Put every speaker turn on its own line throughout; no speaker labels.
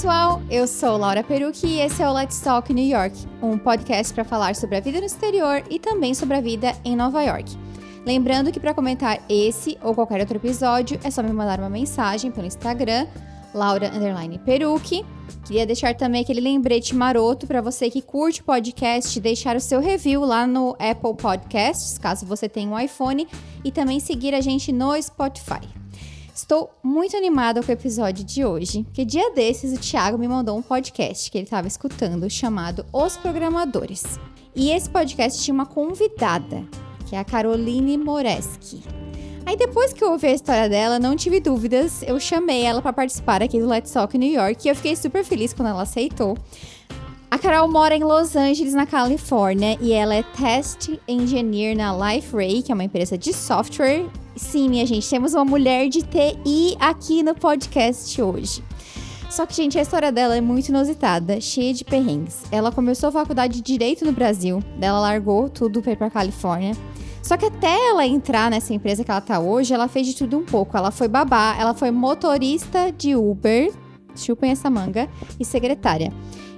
Pessoal, eu sou Laura Perucci e esse é o Let's Talk New York, um podcast para falar sobre a vida no exterior e também sobre a vida em Nova York. Lembrando que para comentar esse ou qualquer outro episódio é só me mandar uma mensagem pelo Instagram, Laura. Queria deixar também aquele lembrete maroto para você que curte podcast, deixar o seu review lá no Apple Podcasts, caso você tenha um iPhone, e também seguir a gente no Spotify. Estou muito animada com o episódio de hoje, porque dia desses o Thiago me mandou um podcast que ele estava escutando chamado Os Programadores. E esse podcast tinha uma convidada, que é a Caroline Moreski. Aí depois que eu ouvi a história dela, não tive dúvidas, eu chamei ela para participar aqui do Let's Talk New York e eu fiquei super feliz quando ela aceitou. A Carol mora em Los Angeles, na Califórnia, e ela é Test Engineer na LifeRay, que é uma empresa de software. Sim, minha gente, temos uma mulher de TI aqui no podcast hoje. Só que, gente, a história dela é muito inusitada, cheia de perrengues. Ela começou a faculdade de Direito no Brasil, ela largou tudo para ir pra Califórnia. Só que até ela entrar nessa empresa que ela tá hoje, ela fez de tudo um pouco. Ela foi babá, ela foi motorista de Uber, chupem essa manga, e secretária.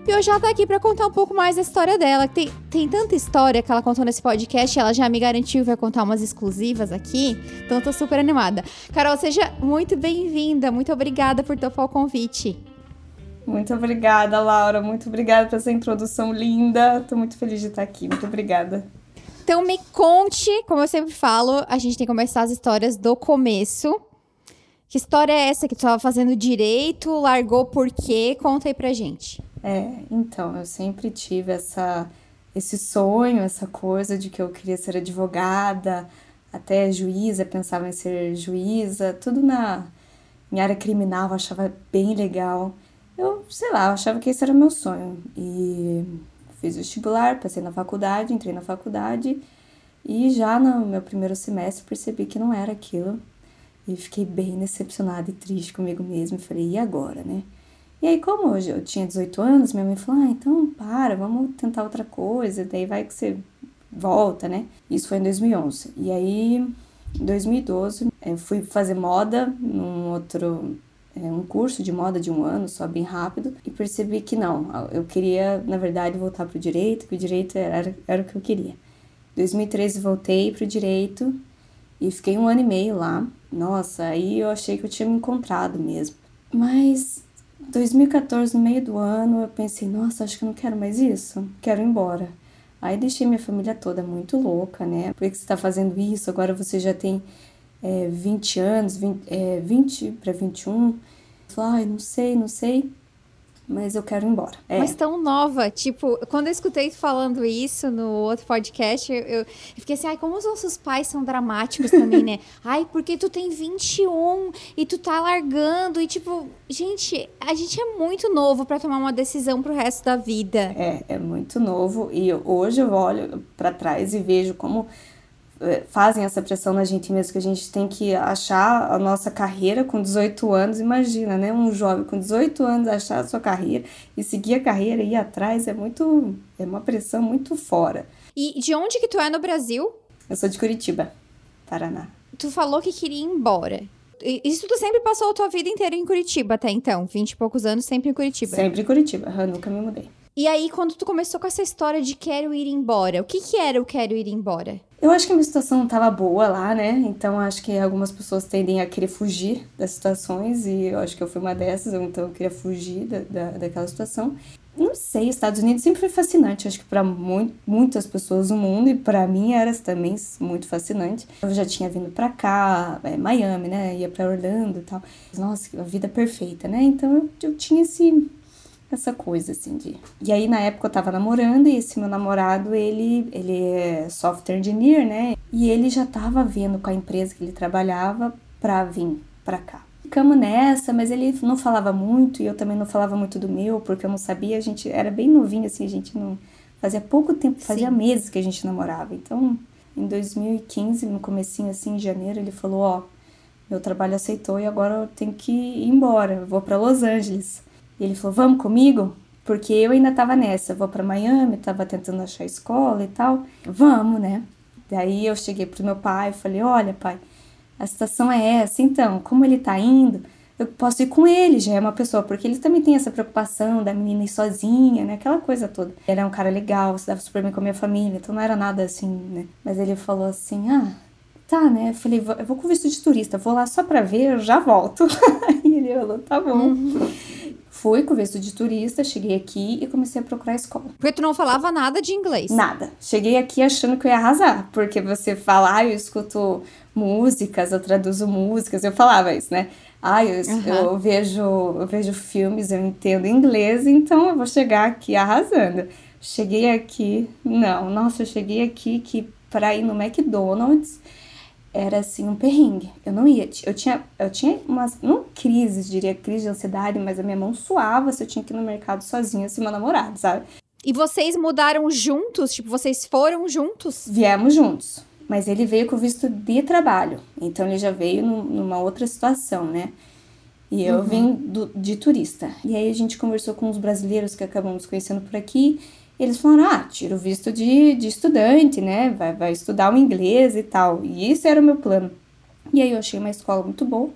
E hoje ela tá aqui para contar um pouco mais da história dela. Tem, tem tanta história que ela contou nesse podcast, ela já me garantiu que vai contar umas exclusivas aqui. Então eu tô super animada. Carol, seja muito bem-vinda. Muito obrigada por topar o convite.
Muito obrigada, Laura. Muito obrigada por essa introdução linda. Tô muito feliz de estar aqui. Muito obrigada.
Então me conte, como eu sempre falo, a gente tem que começar as histórias do começo. Que história é essa que tu estava fazendo direito, largou por quê? Conta aí pra gente.
É, então, eu sempre tive essa, esse sonho, essa coisa de que eu queria ser advogada, até juíza, pensava em ser juíza, tudo na minha área criminal, eu achava bem legal. Eu, sei lá, eu achava que esse era o meu sonho. E fiz vestibular, passei na faculdade, entrei na faculdade e já no meu primeiro semestre percebi que não era aquilo. E fiquei bem decepcionada e triste comigo mesma. E falei, e agora, né? E aí, como hoje eu tinha 18 anos, minha mãe falou: ah, então para, vamos tentar outra coisa, daí vai que você volta, né? Isso foi em 2011. E aí, em 2012, eu fui fazer moda num outro. É, um curso de moda de um ano, só bem rápido, e percebi que não, eu queria, na verdade, voltar para o direito, que o direito era, era o que eu queria. Em 2013 voltei para o direito e fiquei um ano e meio lá. Nossa, aí eu achei que eu tinha me encontrado mesmo. Mas 2014, no meio do ano, eu pensei, nossa, acho que eu não quero mais isso, quero ir embora. Aí deixei minha família toda muito louca, né? Por que você está fazendo isso? Agora você já tem é, 20 anos, 20, é, 20 para 21. Falei, ai, não sei, não sei mas eu quero ir embora.
É. Mas tão nova, tipo, quando eu escutei falando isso no outro podcast, eu, eu, fiquei assim, ai, como os nossos pais são dramáticos também, né? ai, porque tu tem 21 e tu tá largando e tipo, gente, a gente é muito novo para tomar uma decisão pro resto da vida.
É, é muito novo e hoje eu olho para trás e vejo como fazem essa pressão na gente mesmo, que a gente tem que achar a nossa carreira com 18 anos. Imagina, né? Um jovem com 18 anos achar a sua carreira e seguir a carreira e ir atrás é muito. é uma pressão muito fora.
E de onde que tu é no Brasil?
Eu sou de Curitiba, Paraná.
Tu falou que queria ir embora. Isso tu sempre passou a tua vida inteira em Curitiba até então? 20 e poucos anos sempre em Curitiba?
Sempre em Curitiba, eu nunca me mudei.
E aí, quando tu começou com essa história de quero ir embora, o que que era o quero ir embora?
Eu acho que a minha situação não estava boa lá, né? Então acho que algumas pessoas tendem a querer fugir das situações e eu acho que eu fui uma dessas, então eu queria fugir da, da, daquela situação. Não sei, Estados Unidos sempre foi fascinante, acho que para muitas pessoas do mundo e para mim era também muito fascinante. Eu já tinha vindo para cá, é, Miami, né? Ia para Orlando e tal. Nossa, a vida perfeita, né? Então eu, eu tinha esse essa coisa, assim, de... E aí, na época, eu tava namorando e esse meu namorado, ele, ele é software engineer, né? E ele já tava vendo com a empresa que ele trabalhava pra vir pra cá. Ficamos nessa, mas ele não falava muito e eu também não falava muito do meu, porque eu não sabia, a gente era bem novinho, assim, a gente não... Fazia pouco tempo, fazia Sim. meses que a gente namorava. Então, em 2015, no comecinho, assim, em janeiro, ele falou, ó, oh, meu trabalho aceitou e agora eu tenho que ir embora, eu vou para Los Angeles. E ele falou: Vamos comigo? Porque eu ainda tava nessa, vou para Miami, tava tentando achar escola e tal. Vamos, né? Daí eu cheguei pro meu pai e falei: Olha, pai, a situação é essa. Então, como ele tá indo, eu posso ir com ele, já é uma pessoa, porque ele também tem essa preocupação da menina ir sozinha, né? Aquela coisa toda. Ele é um cara legal, se dava super bem com a minha família, então não era nada assim, né? Mas ele falou assim: ah, tá, né? Eu falei: eu vou com visto de turista, vou lá só pra ver, eu já volto. Aí ele falou: tá bom. Uhum. Fui com visto de turista, cheguei aqui e comecei a procurar escola.
Porque tu não falava nada de inglês?
Nada. Cheguei aqui achando que eu ia arrasar, porque você fala, ah, eu escuto músicas, eu traduzo músicas, eu falava isso, né? Ah, eu, uhum. eu, vejo, eu vejo filmes, eu entendo inglês, então eu vou chegar aqui arrasando. Cheguei aqui, não, nossa, eu cheguei aqui que para ir no McDonald's era assim um perrengue. Eu não ia, eu tinha, eu tinha umas, não crises, diria crise de ansiedade, mas a minha mão suava se eu tinha que ir no mercado sozinha, assim, meu namorado, sabe?
E vocês mudaram juntos? Tipo, vocês foram juntos?
Viemos juntos. Mas ele veio com visto de trabalho. Então ele já veio no, numa outra situação, né? E eu uhum. vim do, de turista. E aí a gente conversou com os brasileiros que acabamos conhecendo por aqui eles falaram: ah, tira o visto de, de estudante, né? Vai, vai estudar o inglês e tal. E isso era o meu plano. E aí eu achei uma escola muito boa.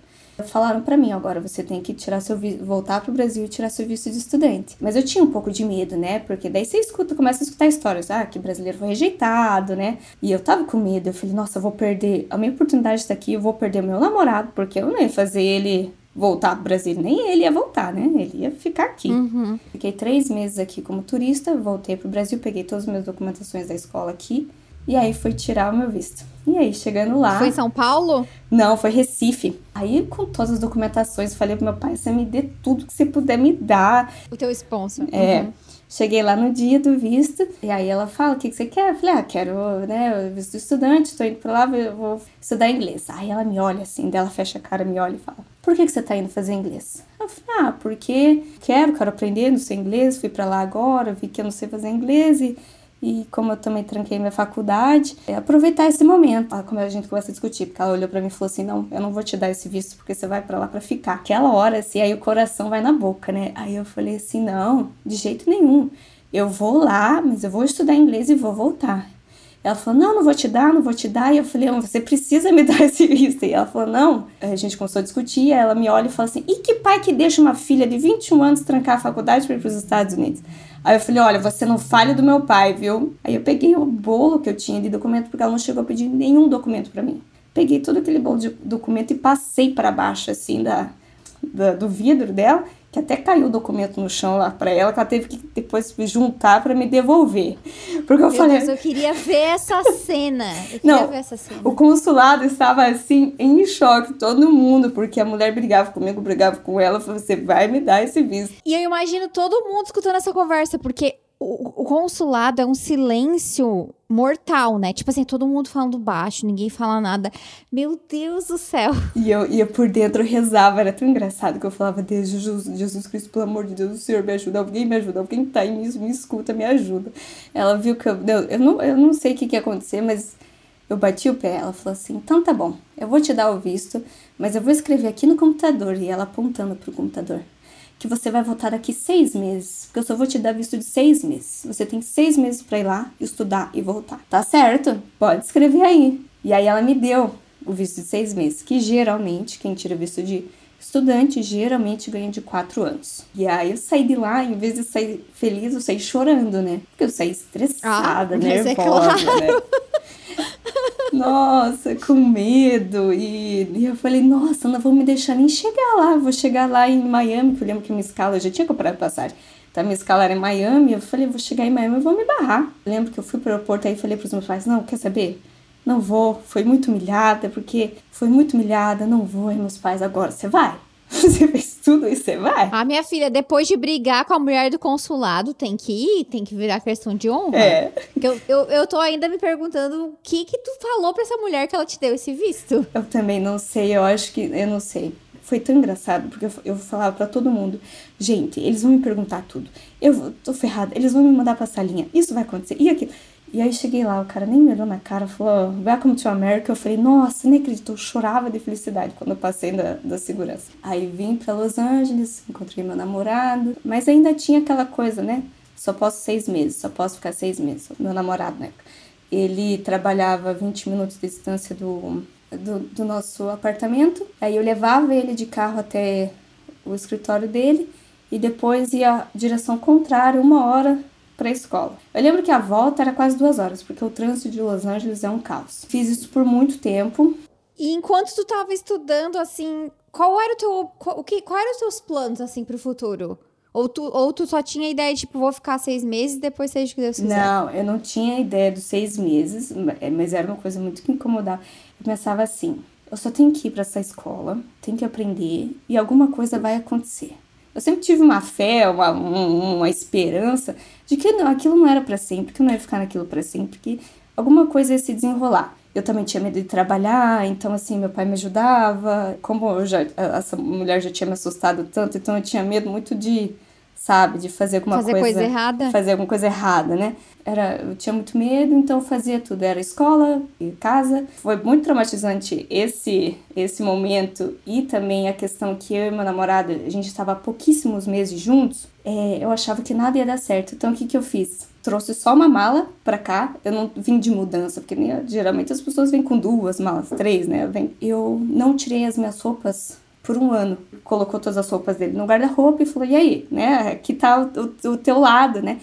Falaram para mim, agora você tem que tirar seu voltar pro Brasil e tirar seu visto de estudante. Mas eu tinha um pouco de medo, né? Porque daí você escuta, começa a escutar histórias, ah, que brasileiro foi rejeitado, né? E eu tava com medo, eu falei, nossa, eu vou perder a minha oportunidade de estar aqui, eu vou perder meu namorado, porque eu não ia fazer ele voltar pro Brasil. Nem ele ia voltar, né? Ele ia ficar aqui.
Uhum.
Fiquei três meses aqui como turista, voltei pro Brasil, peguei todas as minhas documentações da escola aqui. E aí fui tirar o meu visto. E aí, chegando lá.
Foi em São Paulo?
Não, foi Recife. Aí, com todas as documentações, falei pro meu pai: você me dê tudo que você puder me dar.
O teu sponsor.
É. Uhum. Cheguei lá no dia do visto, e aí ela fala: o que, que você quer? Eu falei: ah, quero, né, visto estudante, tô indo pra lá, vou estudar inglês. Aí ela me olha assim, dela fecha a cara, me olha e fala: por que, que você tá indo fazer inglês? Eu falei: ah, porque quero, quero aprender, não sei inglês, fui para lá agora, vi que eu não sei fazer inglês e e como eu também tranquei minha faculdade, é aproveitar esse momento. Ah, como a gente começa a discutir, porque ela olhou para mim e falou assim: "Não, eu não vou te dar esse visto porque você vai para lá para ficar". Aquela hora assim, aí o coração vai na boca, né? Aí eu falei assim: "Não, de jeito nenhum. Eu vou lá, mas eu vou estudar inglês e vou voltar". Ela falou: Não, não vou te dar, não vou te dar. E eu falei: Você precisa me dar esse visto. E ela falou: Não. A gente começou a discutir. Ela me olha e fala assim: E que pai que deixa uma filha de 21 anos trancar a faculdade para ir para os Estados Unidos? Aí eu falei, olha, você não fale do meu pai, viu? Aí eu peguei o bolo que eu tinha de documento, porque ela não chegou a pedir nenhum documento para mim. Peguei todo aquele bolo de documento e passei para baixo, assim, da, da, do vidro dela que até caiu o documento no chão lá para ela, que ela teve que depois juntar para me devolver. Porque eu
Meu
falei.
Deus, eu queria ver essa cena. Eu queria
Não,
ver essa cena.
O consulado estava assim em choque, todo mundo, porque a mulher brigava comigo, brigava com ela, falou: você vai me dar esse visto.
E eu imagino todo mundo escutando essa conversa, porque o, consulado é um silêncio mortal, né? Tipo assim, todo mundo falando baixo, ninguém fala nada. Meu Deus do céu.
E eu ia por dentro, rezava, era tão engraçado que eu falava, Deus, Jesus, Jesus Cristo, pelo amor de Deus, o Senhor me ajuda, alguém me ajuda, alguém tá em mim, me escuta, me ajuda. Ela viu que eu. Eu, eu não, eu não sei o que, que ia acontecer, mas eu bati o pé. Ela falou assim: então tá bom, eu vou te dar o visto, mas eu vou escrever aqui no computador. E ela apontando pro computador que você vai voltar daqui seis meses, porque eu só vou te dar visto de seis meses. Você tem seis meses para ir lá, estudar e voltar. Tá certo? Pode escrever aí. E aí ela me deu o visto de seis meses, que geralmente quem tira visto de estudante geralmente ganha de quatro anos. E aí eu saí de lá, em vez de sair feliz, eu saí chorando, né? Porque eu saí estressada, ah, nervosa, é claro. né? Nossa, com medo. E, e, eu falei, nossa, não vou me deixar nem chegar lá. Vou chegar lá em Miami, porque eu lembro que minha escala, eu já tinha comprado passagem. Então, minha escala era em Miami. Eu falei, vou chegar em Miami, eu vou me barrar. Eu lembro que eu fui pro aeroporto aí falei pros meus pais, não, quer saber? Não vou. Foi muito humilhada, porque foi muito humilhada, não vou. E meus pais, agora você vai? Você tudo e você vai?
Ah, minha filha, depois de brigar com a mulher do consulado, tem que ir, tem que virar questão de honra.
É.
Eu, eu, eu tô ainda me perguntando o que que tu falou pra essa mulher que ela te deu esse visto.
Eu também não sei, eu acho que, eu não sei. Foi tão engraçado, porque eu, eu falava para todo mundo, gente, eles vão me perguntar tudo. Eu tô ferrada, eles vão me mandar pra salinha, isso vai acontecer, e aquilo. E aí cheguei lá, o cara nem me olhou na cara, falou, welcome to America. Eu falei, nossa, nem acredito, eu chorava de felicidade quando eu passei da, da segurança. Aí vim para Los Angeles, encontrei meu namorado, mas ainda tinha aquela coisa, né? Só posso seis meses, só posso ficar seis meses. Meu namorado, né? Ele trabalhava 20 minutos de distância do, do, do nosso apartamento. Aí eu levava ele de carro até o escritório dele e depois ia direção contrária, uma hora para a escola. Eu lembro que a volta era quase duas horas, porque o trânsito de Los Angeles é um caos. Fiz isso por muito tempo.
E enquanto tu estava estudando, assim, qual era o teu, qual, o que, qual eram os teus planos, assim, para o futuro? Ou tu, ou tu só tinha a ideia de, tipo, vou ficar seis meses e depois seja o que Deus quiser?
Não, eu não tinha ideia dos seis meses, mas era uma coisa muito que me incomodava. Eu pensava assim, eu só tenho que ir para essa escola, tenho que aprender e alguma coisa vai acontecer. Eu sempre tive uma fé, uma, uma esperança de que não, aquilo não era para sempre, que eu não ia ficar naquilo para sempre, que alguma coisa ia se desenrolar. Eu também tinha medo de trabalhar, então assim, meu pai me ajudava. Como já, essa mulher já tinha me assustado tanto, então eu tinha medo muito de sabe? De fazer alguma
fazer
coisa,
coisa errada.
Fazer alguma coisa errada, né? Era, eu tinha muito medo, então eu fazia tudo. Era escola e casa. Foi muito traumatizante esse esse momento e também a questão que eu e meu namorado, a gente estava pouquíssimos meses juntos. É, eu achava que nada ia dar certo. Então o que que eu fiz? Trouxe só uma mala pra cá. Eu não vim de mudança, porque né, geralmente as pessoas vêm com duas malas, três, né? Eu não tirei as minhas roupas por um ano. Colocou todas as roupas dele no guarda-roupa e falou: e aí, né? Aqui tá o, o, o teu lado, né?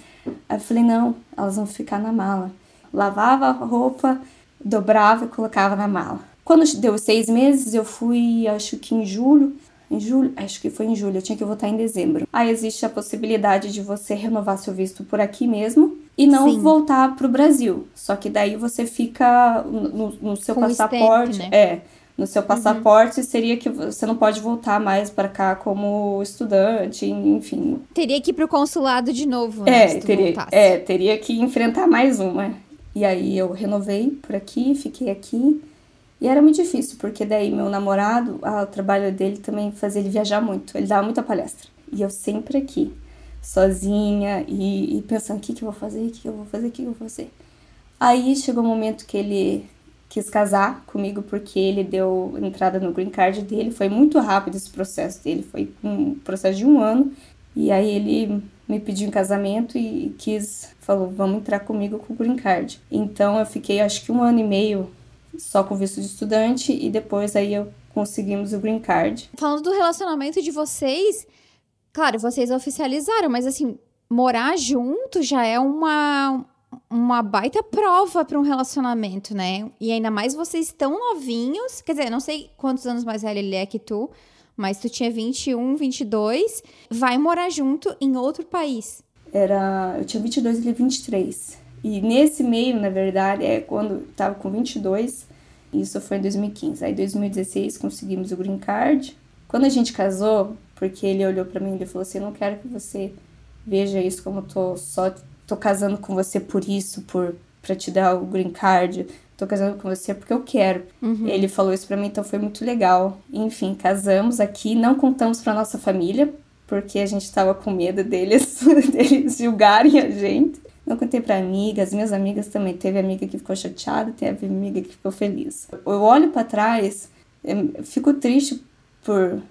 Aí eu falei: não, elas vão ficar na mala. Lavava a roupa, dobrava e colocava na mala. Quando deu seis meses, eu fui, acho que em julho. Em julho, acho que foi em julho, eu tinha que voltar em dezembro. Aí existe a possibilidade de você renovar seu visto por aqui mesmo e não Sim. voltar pro Brasil. Só que daí você fica no, no seu Com passaporte. Stamp, né? É no seu passaporte uhum. seria que você não pode voltar mais para cá como estudante, enfim.
Teria que ir pro consulado de novo, né?
É, teria, é, teria que enfrentar mais uma. E aí eu renovei por aqui, fiquei aqui. E era muito difícil, porque daí meu namorado, ah, o trabalho dele também fazia ele viajar muito, ele dava muita palestra. E eu sempre aqui, sozinha e, e pensando: o que, que eu vou fazer, o que, que eu vou fazer, o que, que eu vou fazer. Aí chegou o um momento que ele quis casar comigo porque ele deu entrada no green card dele. Foi muito rápido esse processo dele, foi um processo de um ano. E aí ele me pediu em casamento e quis, falou, vamos entrar comigo com o green card. Então eu fiquei acho que um ano e meio só com visto de estudante e depois aí eu conseguimos o green card.
Falando do relacionamento de vocês, claro, vocês oficializaram, mas assim, morar junto já é uma uma baita prova para um relacionamento, né? E ainda mais vocês tão novinhos. Quer dizer, não sei quantos anos mais velho ele é que tu, mas tu tinha 21, 22, vai morar junto em outro país.
Era, eu tinha 22 e ele 23. E nesse meio, na verdade, é quando tava com 22, isso foi em 2015. Aí em 2016 conseguimos o green card. Quando a gente casou, porque ele olhou para mim e falou assim: "Eu não quero que você veja isso como tô só tô casando com você por isso, por para te dar o green card, tô casando com você porque eu quero. Uhum. Ele falou isso para mim, então foi muito legal. Enfim, casamos aqui, não contamos para nossa família, porque a gente tava com medo deles, deles julgarem a gente. Não contei para amigas, minhas amigas também. Teve amiga que ficou chateada, teve amiga que ficou feliz. Eu olho para trás, fico triste por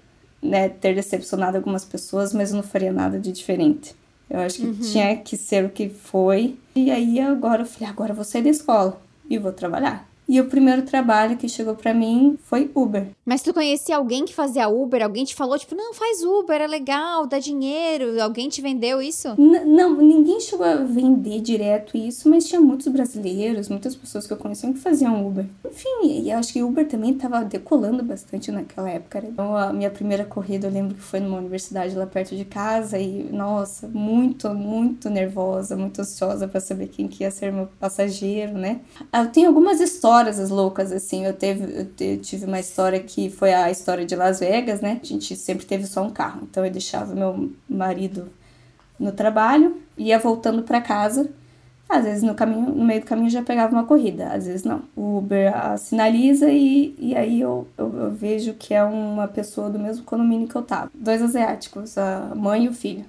né, ter decepcionado algumas pessoas, mas eu não faria nada de diferente. Eu acho que uhum. tinha que ser o que foi. E aí agora eu falei, agora eu vou sair da escola e vou trabalhar. E o primeiro trabalho que chegou para mim foi Uber.
Mas tu conhecia alguém que fazia Uber? Alguém te falou, tipo, não, faz Uber, é legal, dá dinheiro. Alguém te vendeu isso?
N não, ninguém chegou a vender direto isso, mas tinha muitos brasileiros, muitas pessoas que eu conhecia que faziam Uber. Enfim, e acho que Uber também tava decolando bastante naquela época. Né? Então, a minha primeira corrida, eu lembro que foi numa universidade lá perto de casa e, nossa, muito, muito nervosa, muito ansiosa para saber quem que ia ser meu passageiro, né? Eu tenho algumas histórias histórias loucas, assim. Eu, teve, eu tive uma história que foi a história de Las Vegas, né? A gente sempre teve só um carro. Então eu deixava meu marido no trabalho, ia voltando para casa. Às vezes no caminho, no meio do caminho já pegava uma corrida, às vezes não. O Uber sinaliza e, e aí eu, eu, eu vejo que é uma pessoa do mesmo condomínio que eu tava. Dois asiáticos, a mãe e o filho.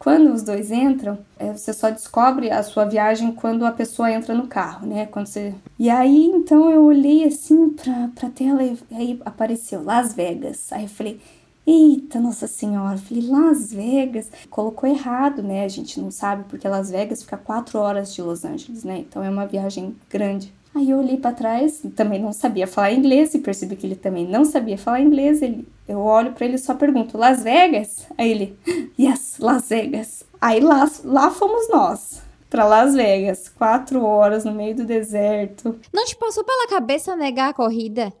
Quando os dois entram, é, você só descobre a sua viagem quando a pessoa entra no carro, né? Quando você... E aí, então, eu olhei assim pra, pra tela e aí apareceu Las Vegas. Aí eu falei, eita, Nossa Senhora. Eu falei, Las Vegas. Colocou errado, né? A gente não sabe, porque Las Vegas fica quatro horas de Los Angeles, né? Então é uma viagem grande. Aí eu olhei para trás, também não sabia falar inglês e percebi que ele também não sabia falar inglês. Ele, eu olho para ele e só pergunto: Las Vegas? Aí ele: Yes, Las Vegas. Aí lá, lá fomos nós para Las Vegas, quatro horas no meio do deserto.
Não te passou pela cabeça negar a corrida?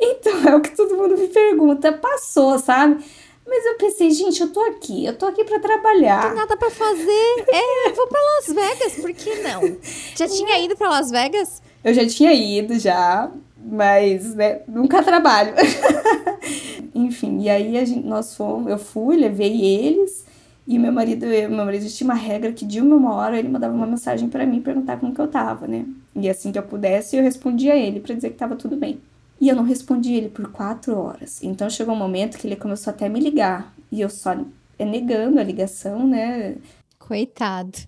Então, é o que todo mundo me pergunta. Passou, sabe? Mas eu pensei, gente, eu tô aqui, eu tô aqui para trabalhar. Não
tem nada para fazer. É, vou para Las Vegas, por que não? Já tinha ido para Las Vegas?
Eu já tinha ido já, mas né, nunca trabalho. Enfim, e aí gente, nós fomos, eu fui, levei eles e meu marido, eu, meu marido tinha uma regra que de uma, hora ele mandava uma mensagem para mim perguntar como que eu tava, né? E assim que eu pudesse, eu respondia a ele para dizer que tava tudo bem. E eu não respondi ele por quatro horas. Então chegou um momento que ele começou até a me ligar. E eu só negando a ligação, né?
Coitado.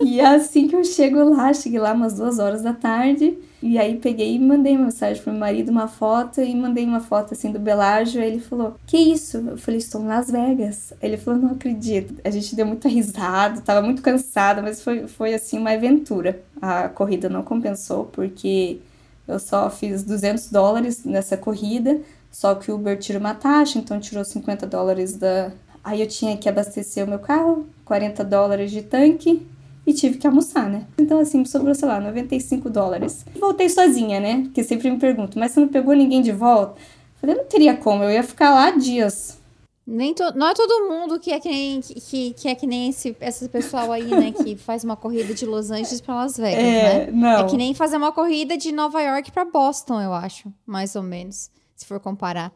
E é assim que eu chego lá, cheguei lá umas duas horas da tarde. E aí peguei e mandei uma mensagem pro meu marido, uma foto, e mandei uma foto assim do Belágio. Aí ele falou: Que isso? Eu falei: Estou em Las Vegas. Ele falou: Não acredito. A gente deu muita risada, tava muito cansada, mas foi, foi assim uma aventura. A corrida não compensou, porque eu só fiz 200 dólares nessa corrida. Só que o Uber tira uma taxa, então tirou 50 dólares da. Aí eu tinha que abastecer o meu carro, 40 dólares de tanque e tive que almoçar, né? Então, assim, me sobrou, sei lá, 95 dólares. Voltei sozinha, né? Porque sempre me perguntam, mas você não pegou ninguém de volta? Eu falei, não teria como, eu ia ficar lá dias.
Nem to... Não é todo mundo que é que nem, que, que é que nem esse, esse pessoal aí, né? Que faz uma corrida de Los Angeles para Las Vegas, é, né? Não. É que nem fazer uma corrida de Nova York para Boston, eu acho. Mais ou menos, se for comparar.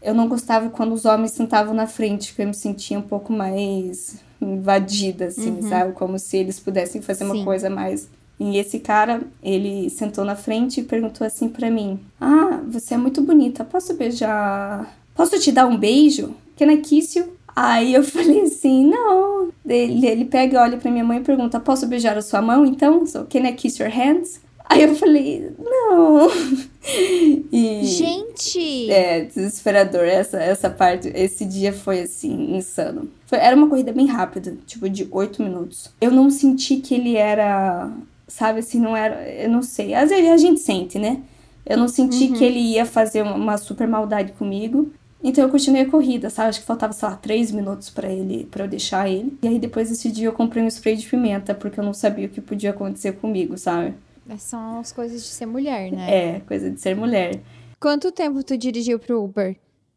Eu não gostava quando os homens sentavam na frente, porque eu me sentia um pouco mais invadida, assim, uhum. sabe? Como se eles pudessem fazer Sim. uma coisa mais. E esse cara, ele sentou na frente e perguntou assim para mim: Ah, você é muito bonita, posso beijar? Posso te dar um beijo? Can I kiss you? Aí eu falei assim, não. Ele, ele pega e olha pra minha mãe e pergunta, posso beijar a sua mão então? So, can I kiss your hands? Aí eu falei, não.
E, Gente!
É, desesperador. Essa, essa parte, esse dia foi assim, insano. Foi, era uma corrida bem rápida, tipo de oito minutos. Eu não senti que ele era, sabe assim, não era. Eu não sei. Às vezes a gente sente, né? Eu não senti uhum. que ele ia fazer uma, super maldade comigo. Então eu continuei a corrida, sabe? Acho que faltava, sei lá, três minutos para ele, para eu deixar ele. E aí depois desse dia eu comprei um spray de pimenta, porque eu não sabia o que podia acontecer comigo, sabe?
São as coisas de ser mulher, né?
É, coisa de ser mulher.
Quanto tempo tu dirigiu pro Uber?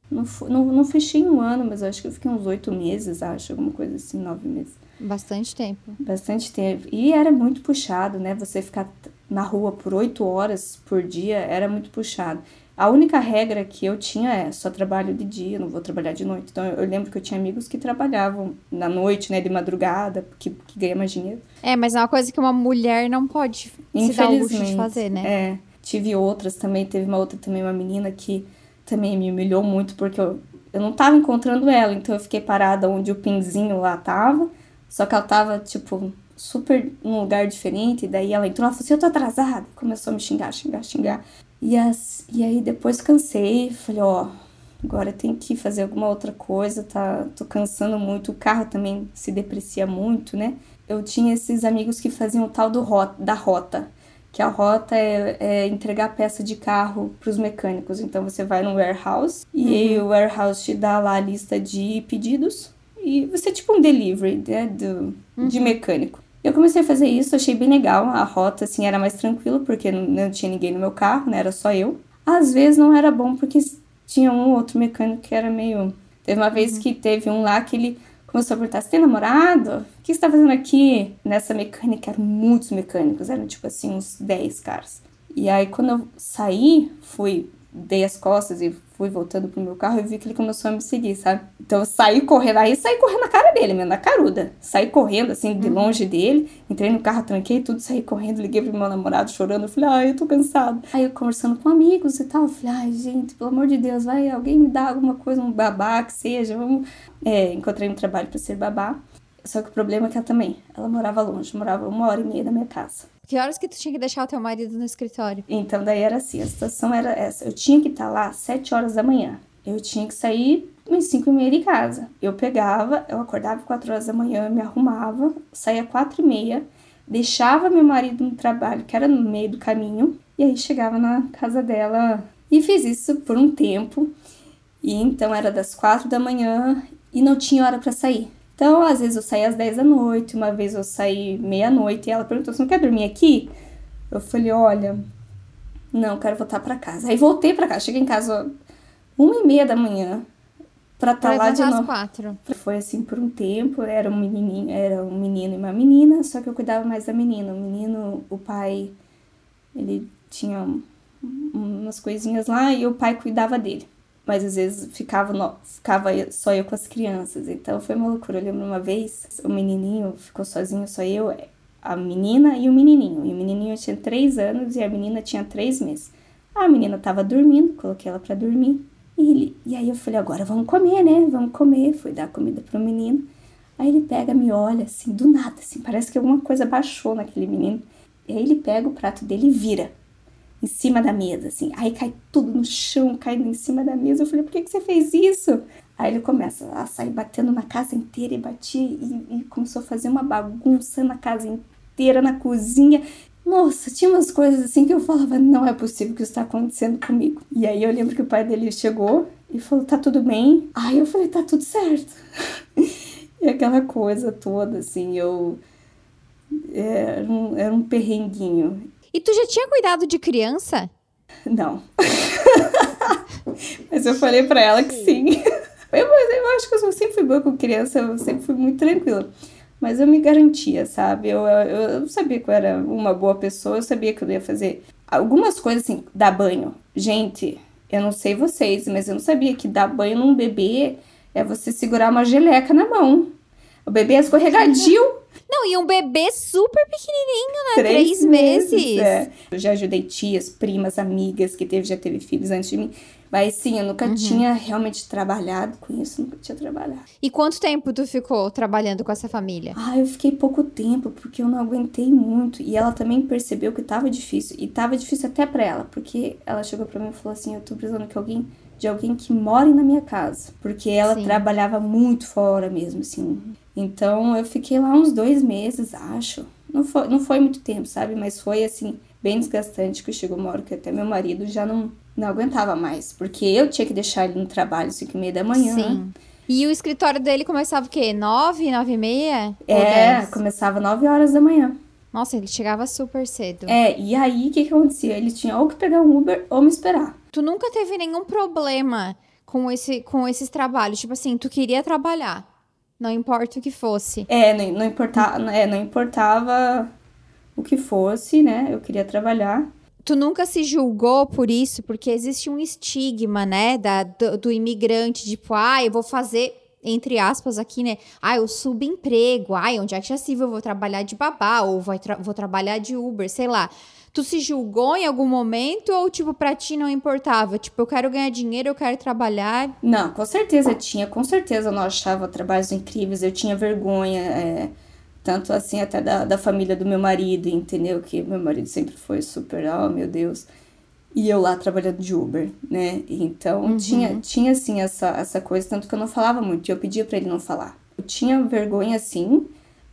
Não, não, não fechei um ano, mas acho que eu fiquei uns oito meses, acho, alguma coisa assim, nove meses.
Bastante tempo.
Bastante tempo. E era muito puxado, né? Você ficar na rua por oito horas por dia era muito puxado. A única regra que eu tinha é só trabalho de dia, não vou trabalhar de noite. Então eu lembro que eu tinha amigos que trabalhavam na noite, né, de madrugada, que, que ganha mais dinheiro.
É, mas é uma coisa que uma mulher não pode se dar o luxo de fazer, né?
É. Tive outras também, teve uma outra também, uma menina que também me humilhou muito porque eu, eu não tava encontrando ela, então eu fiquei parada onde o pinzinho lá tava, só que ela tava, tipo, super num lugar diferente, e daí ela entrou, ela falou assim, eu tô atrasada, começou a me xingar, xingar, xingar. E, as, e aí depois cansei, falei, ó, agora tem que fazer alguma outra coisa, tá, tô cansando muito, o carro também se deprecia muito, né? Eu tinha esses amigos que faziam o tal do rota, da rota, que a rota é, é entregar peça de carro para os mecânicos. Então você vai no warehouse e uhum. aí o warehouse te dá lá a lista de pedidos e você é tipo um delivery né, do, uhum. de mecânico. Eu comecei a fazer isso, achei bem legal. A rota, assim, era mais tranquila, porque não, tinha ninguém no meu carro, né? Era só eu. Às vezes não era bom, porque tinha um outro mecânico que era meio... Teve uma vez uhum. que teve um lá que ele começou a perguntar: Você tem namorado? O que você tá fazendo aqui? Nessa mecânica eram muitos mecânicos, eram tipo assim, uns 10 caras. E aí, quando eu saí, fui dei as costas e fui voltando pro meu carro e vi que ele começou a me seguir, sabe? Então eu saí correndo, aí saí correndo na cara dele, mesmo, na caruda. Saí correndo, assim, de uhum. longe dele, entrei no carro, tranquei tudo, saí correndo, liguei pro meu namorado chorando, eu falei, ai, eu tô cansado. Aí eu conversando com amigos e tal, eu falei, ai, gente, pelo amor de Deus, vai, alguém me dá alguma coisa, um babá que seja, vamos... É, encontrei um trabalho para ser babá. Só que o problema é que ela também, ela morava longe, morava uma hora e meia da minha casa.
Que horas que tu tinha que deixar o teu marido no escritório?
Então, daí era assim, a situação era essa. Eu tinha que estar lá às sete horas da manhã. Eu tinha que sair umas cinco e meia de casa. Eu pegava, eu acordava quatro horas da manhã, me arrumava, saía quatro e meia, deixava meu marido no trabalho, que era no meio do caminho, e aí chegava na casa dela e fiz isso por um tempo. E então era das quatro da manhã e não tinha hora para sair. Então, às vezes eu saía às 10 da noite, uma vez eu saí meia-noite e ela perguntou: "Você não quer dormir aqui?" Eu falei: "Olha, não, quero voltar para casa". Aí voltei para casa, cheguei em casa uma e meia da manhã para estar tá lá de novo.
quatro.
Foi assim por um tempo, era um menininho, era um menino e uma menina, só que eu cuidava mais da menina. O menino, o pai, ele tinha umas coisinhas lá e o pai cuidava dele. Mas às vezes ficava, no, ficava só eu com as crianças. Então foi uma loucura. Eu lembro uma vez, o menininho ficou sozinho, só eu, a menina e o menininho. E o menininho tinha três anos e a menina tinha três meses. A menina tava dormindo, coloquei ela para dormir. E, ele, e aí eu falei, agora vamos comer, né? Vamos comer. Fui dar comida pro menino. Aí ele pega, me olha assim, do nada, assim, parece que alguma coisa baixou naquele menino. E aí ele pega o prato dele e vira em cima da mesa, assim. Aí cai tudo no chão, caindo em cima da mesa. Eu falei, por que, que você fez isso? Aí ele começa a sair batendo na casa inteira e batia e, e começou a fazer uma bagunça na casa inteira, na cozinha. Nossa, tinha umas coisas assim que eu falava, não é possível que isso está acontecendo comigo. E aí eu lembro que o pai dele chegou e falou, tá tudo bem? Aí eu falei, tá tudo certo. e aquela coisa toda, assim, eu... Era um, era um perrenguinho.
E tu já tinha cuidado de criança?
Não. Mas eu falei para ela que sim. Eu, eu acho que eu sempre fui boa com criança, eu sempre fui muito tranquila. Mas eu me garantia, sabe? Eu, eu, eu sabia que eu era uma boa pessoa, eu sabia que eu ia fazer algumas coisas assim, dar banho. Gente, eu não sei vocês, mas eu não sabia que dar banho num bebê é você segurar uma geleca na mão. O bebê é escorregadio.
Não, e um bebê super pequenininho, né? Três, Três meses. meses.
É. Eu já ajudei tias, primas, amigas que teve, já teve filhos antes de mim. Mas sim, eu nunca uhum. tinha realmente trabalhado com isso, nunca tinha trabalhado.
E quanto tempo tu ficou trabalhando com essa família?
Ah, eu fiquei pouco tempo, porque eu não aguentei muito. E ela também percebeu que tava difícil. E tava difícil até pra ela, porque ela chegou pra mim e falou assim: Eu tô precisando que alguém de alguém que more na minha casa. Porque ela Sim. trabalhava muito fora mesmo, assim. Então eu fiquei lá uns dois meses, acho. Não foi, não foi muito tempo, sabe? Mas foi assim, bem desgastante que chegou uma hora que até meu marido já não, não aguentava mais. Porque eu tinha que deixar ele no trabalho às 5 e meia da manhã. Sim.
E o escritório dele começava o quê? Nove, nove e meia?
É, começava nove horas da manhã.
Nossa, ele chegava super cedo.
É, e aí o que, que acontecia? Ele tinha ou que pegar um Uber ou me esperar.
Tu nunca teve nenhum problema com, esse, com esses trabalhos? Tipo assim, tu queria trabalhar. Não importa o que fosse.
É, não, não, importava, é, não importava o que fosse, né? Eu queria trabalhar.
Tu nunca se julgou por isso? Porque existe um estigma, né? Da, do, do imigrante, tipo, ah, eu vou fazer entre aspas aqui, né? Ah, o subemprego. Ai, onde é que já se? Eu vou trabalhar de babá ou vou, tra vou trabalhar de Uber, sei lá. Tu se julgou em algum momento ou, tipo, pra ti não importava? Tipo, eu quero ganhar dinheiro, eu quero trabalhar.
Não, com certeza tinha. Com certeza eu não achava trabalhos incríveis. Eu tinha vergonha, é, tanto assim até da, da família do meu marido, entendeu? Que meu marido sempre foi super, oh meu Deus. E eu lá trabalhando de Uber, né? Então uhum. tinha, tinha assim essa, essa coisa, tanto que eu não falava muito, e eu pedia para ele não falar. Eu tinha vergonha assim,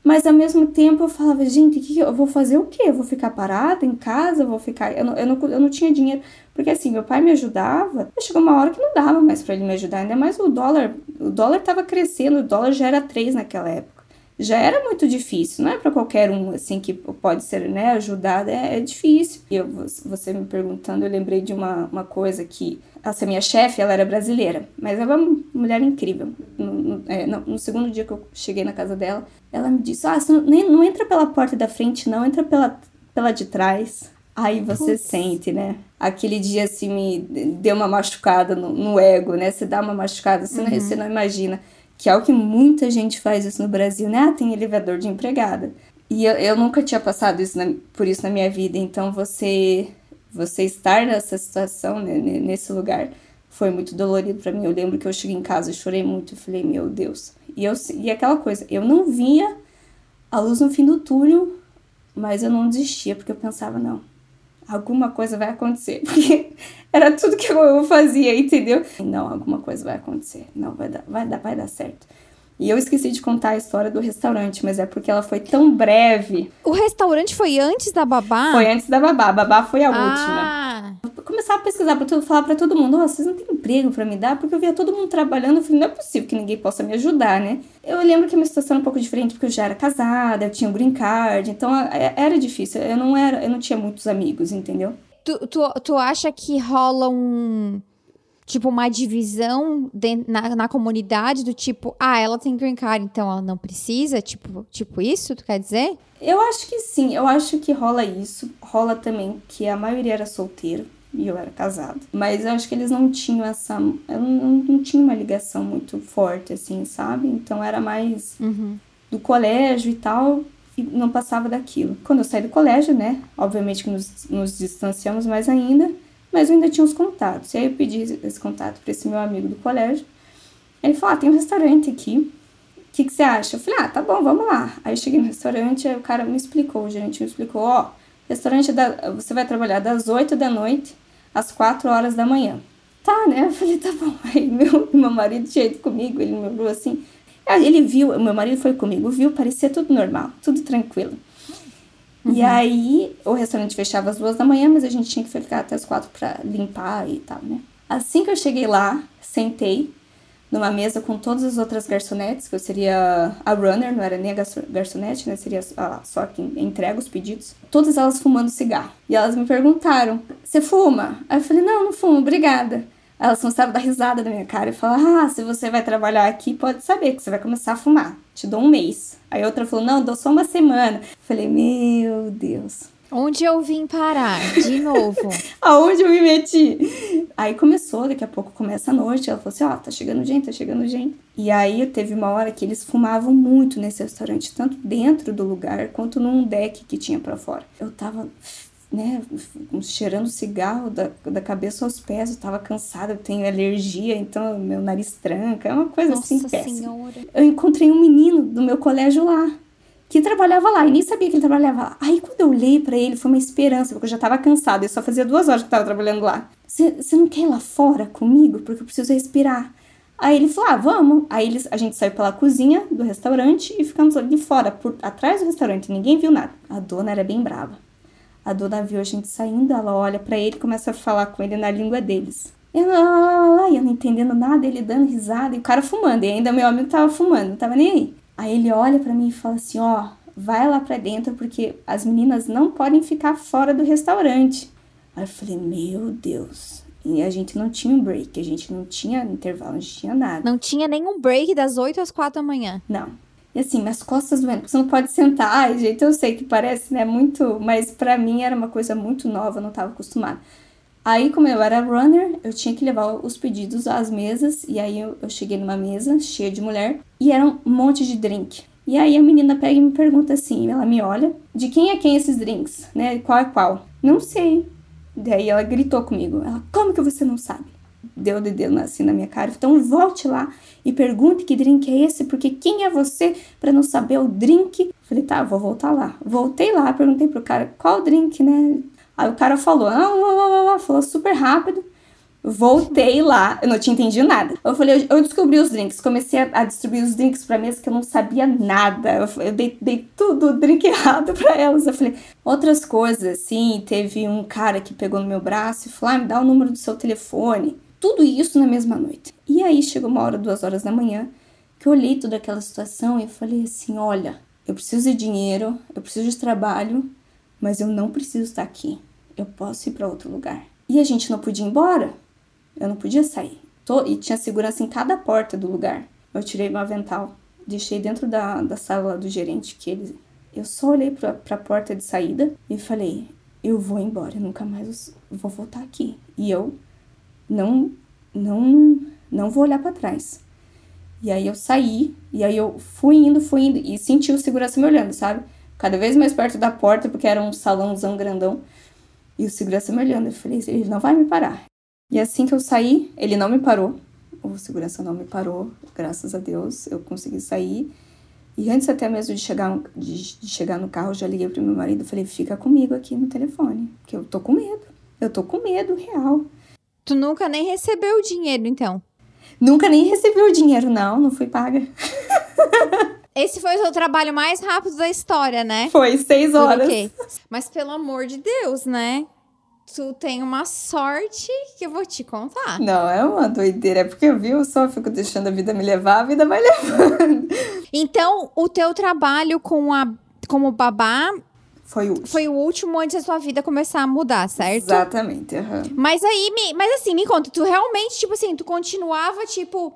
mas ao mesmo tempo eu falava, gente, que eu vou fazer o quê? Eu vou ficar parada em casa? Eu vou ficar. Eu não, eu, não, eu não tinha dinheiro. Porque assim, meu pai me ajudava, mas chegou uma hora que não dava mais para ele me ajudar. Ainda mais o dólar. O dólar tava crescendo, o dólar já era 3 naquela época já era muito difícil, não é para qualquer um assim que pode ser né, ajudado, é, é difícil. E eu, você me perguntando, eu lembrei de uma, uma coisa que essa minha chefe, ela era brasileira, mas ela é uma mulher incrível. É, no, no, segundo dia que eu cheguei na casa dela, ela me disse: Ah, você não, nem, não entra pela porta da frente, não, entra pela, pela de trás. Aí você sente, né? Aquele dia assim me deu uma machucada no, no ego, né? Você dá uma machucada, você, uhum. não, você não imagina que é o que muita gente faz isso no Brasil, né? Ah, tem elevador de empregada. E eu, eu nunca tinha passado isso na, por isso na minha vida, então você você estar nessa situação, né, nesse lugar, foi muito dolorido para mim. Eu lembro que eu cheguei em casa e chorei muito, eu falei, meu Deus. E, eu, e aquela coisa, eu não via a luz no fim do túnel, mas eu não desistia, porque eu pensava, não, alguma coisa vai acontecer. Porque era tudo que eu fazia, entendeu? Não, alguma coisa vai acontecer. Não, vai dar, vai dar, vai dar certo. E eu esqueci de contar a história do restaurante, mas é porque ela foi tão breve.
O restaurante foi antes da babá?
Foi antes da babá. A babá foi a
ah.
última. Eu começava a pesquisar tudo, falar para todo mundo: oh, vocês não têm emprego para me dar? Porque eu via todo mundo trabalhando. Eu falei: não é possível que ninguém possa me ajudar, né? Eu lembro que a minha situação era um pouco diferente, porque eu já era casada, eu tinha um green card, então é, era difícil. Eu não, era, eu não tinha muitos amigos, entendeu?
Tu, tu, tu acha que rola um tipo, uma divisão de, na, na comunidade do tipo, ah, ela tem green card, então ela não precisa? Tipo, tipo isso, tu quer dizer?
Eu acho que sim, eu acho que rola isso. Rola também que a maioria era solteiro e eu era casado. Mas eu acho que eles não tinham essa. Eu não, não tinha uma ligação muito forte, assim, sabe? Então era mais
uhum.
do colégio e tal. E não passava daquilo. Quando eu saí do colégio, né? Obviamente que nos, nos distanciamos mais ainda mas eu ainda tinha os contatos. E aí eu pedi esse contato para esse meu amigo do colégio. Ele falou: ah, tem um restaurante aqui. O que, que você acha? Eu falei: ah, tá bom, vamos lá. Aí eu cheguei no restaurante, aí o cara me explicou, o gerente me explicou: ó, restaurante da, você vai trabalhar das 8 da noite às 4 horas da manhã. Tá, né? Eu falei: tá bom. Aí meu, meu marido tinha ido comigo, ele me olhou assim. Ele viu, meu marido foi comigo, viu, parecia tudo normal, tudo tranquilo. Uhum. E aí, o restaurante fechava às duas da manhã, mas a gente tinha que ficar até as quatro para limpar e tal, né? Assim que eu cheguei lá, sentei numa mesa com todas as outras garçonetes, que eu seria a runner, não era nem a garçonete, né? Seria só quem entrega os pedidos. Todas elas fumando cigarro. E elas me perguntaram: Você fuma? Aí eu falei: Não, não fumo, obrigada. Elas começaram a dar risada na minha cara e falaram: Ah, se você vai trabalhar aqui, pode saber que você vai começar a fumar. Te dou um mês. Aí outra falou: Não, dou só uma semana. Falei: Meu Deus.
Onde eu vim parar? De novo.
Aonde eu me meti? Aí começou, daqui a pouco começa a noite. Ela falou assim: Ó, oh, tá chegando gente, tá chegando gente. E aí teve uma hora que eles fumavam muito nesse restaurante, tanto dentro do lugar quanto num deck que tinha para fora. Eu tava né, cheirando cigarro da, da cabeça aos pés, eu tava cansada, eu tenho alergia, então meu nariz tranca, é uma coisa assim
Nossa
assim péssima.
Senhora.
Eu encontrei um menino do meu colégio lá, que trabalhava lá, e nem sabia que ele trabalhava lá. Aí quando eu olhei para ele, foi uma esperança, porque eu já tava cansada, e só fazia duas horas que eu tava trabalhando lá. Você não quer ir lá fora comigo? Porque eu preciso respirar. Aí ele falou, ah, vamos. Aí eles, a gente saiu pela cozinha do restaurante e ficamos ali fora, por atrás do restaurante, ninguém viu nada. A dona era bem brava. A dona viu a gente saindo, ela olha para ele e começa a falar com ele na língua deles. E eu, lá, eu não entendendo nada, ele dando risada e o cara fumando. E ainda meu amigo tava fumando, não tava nem aí. Aí ele olha para mim e fala assim: ó, vai lá pra dentro porque as meninas não podem ficar fora do restaurante. Aí eu falei: meu Deus. E a gente não tinha um break, a gente não tinha intervalo, não tinha nada.
Não tinha nenhum break das 8 às 4 da manhã.
Não. E assim, minhas costas doendo, você não pode sentar. Ai, gente, eu sei que parece, né, muito, mas para mim era uma coisa muito nova, eu não estava acostumada. Aí, como eu era runner, eu tinha que levar os pedidos às mesas, e aí eu, eu cheguei numa mesa cheia de mulher, e era um monte de drink. E aí a menina pega e me pergunta assim, ela me olha, de quem é quem esses drinks, né? Qual é qual? Não sei. Daí ela gritou comigo. Ela, como que você não sabe? deu o dedo assim na minha cara. Então volte lá e pergunte que drink é esse, porque quem é você para não saber o drink? Falei, tá, vou voltar lá. Voltei lá, perguntei pro cara qual drink, né? Aí o cara falou, ah, falou super rápido. Voltei lá, eu não tinha entendido nada. Eu falei, eu, descobri os drinks, comecei a, a distribuir os drinks pra mesa que eu não sabia nada. Eu, eu dei, dei, tudo o drink errado pra elas. Eu falei, outras coisas, assim, teve um cara que pegou no meu braço e falou, ah, me dá o número do seu telefone. Tudo isso na mesma noite. E aí chegou uma hora, duas horas da manhã, que eu olhei toda aquela situação e falei assim: olha, eu preciso de dinheiro, eu preciso de trabalho, mas eu não preciso estar aqui. Eu posso ir para outro lugar. E a gente não podia ir embora. Eu não podia sair. E tinha segurança em cada porta do lugar. Eu tirei meu avental, deixei dentro da, da sala do gerente que ele. Eu só olhei para a porta de saída e falei: eu vou embora, eu nunca mais vou voltar aqui. E eu não não não vou olhar para trás. E aí eu saí, e aí eu fui indo, fui indo, e senti o segurança me olhando, sabe? Cada vez mais perto da porta, porque era um salãozão grandão. E o segurança me olhando, eu falei, ele não vai me parar. E assim que eu saí, ele não me parou. O segurança não me parou, graças a Deus, eu consegui sair. E antes até mesmo de chegar, de, de chegar no carro, eu já liguei pro meu marido falei, fica comigo aqui no telefone, que eu tô com medo. Eu tô com medo real.
Tu nunca nem recebeu o dinheiro, então?
Nunca nem recebeu o dinheiro, não, não fui paga.
Esse foi o seu trabalho mais rápido da história, né?
Foi, seis horas.
Mas pelo amor de Deus, né? Tu tem uma sorte que eu vou te contar.
Não, é uma doideira. É porque, viu, eu só fico deixando a vida me levar, a vida vai levando.
Então, o teu trabalho com a, como babá
foi o último.
Foi o último antes da sua vida começar a mudar, certo?
Exatamente, uhum.
Mas aí, me, mas assim, me conta, tu realmente, tipo assim, tu continuava, tipo.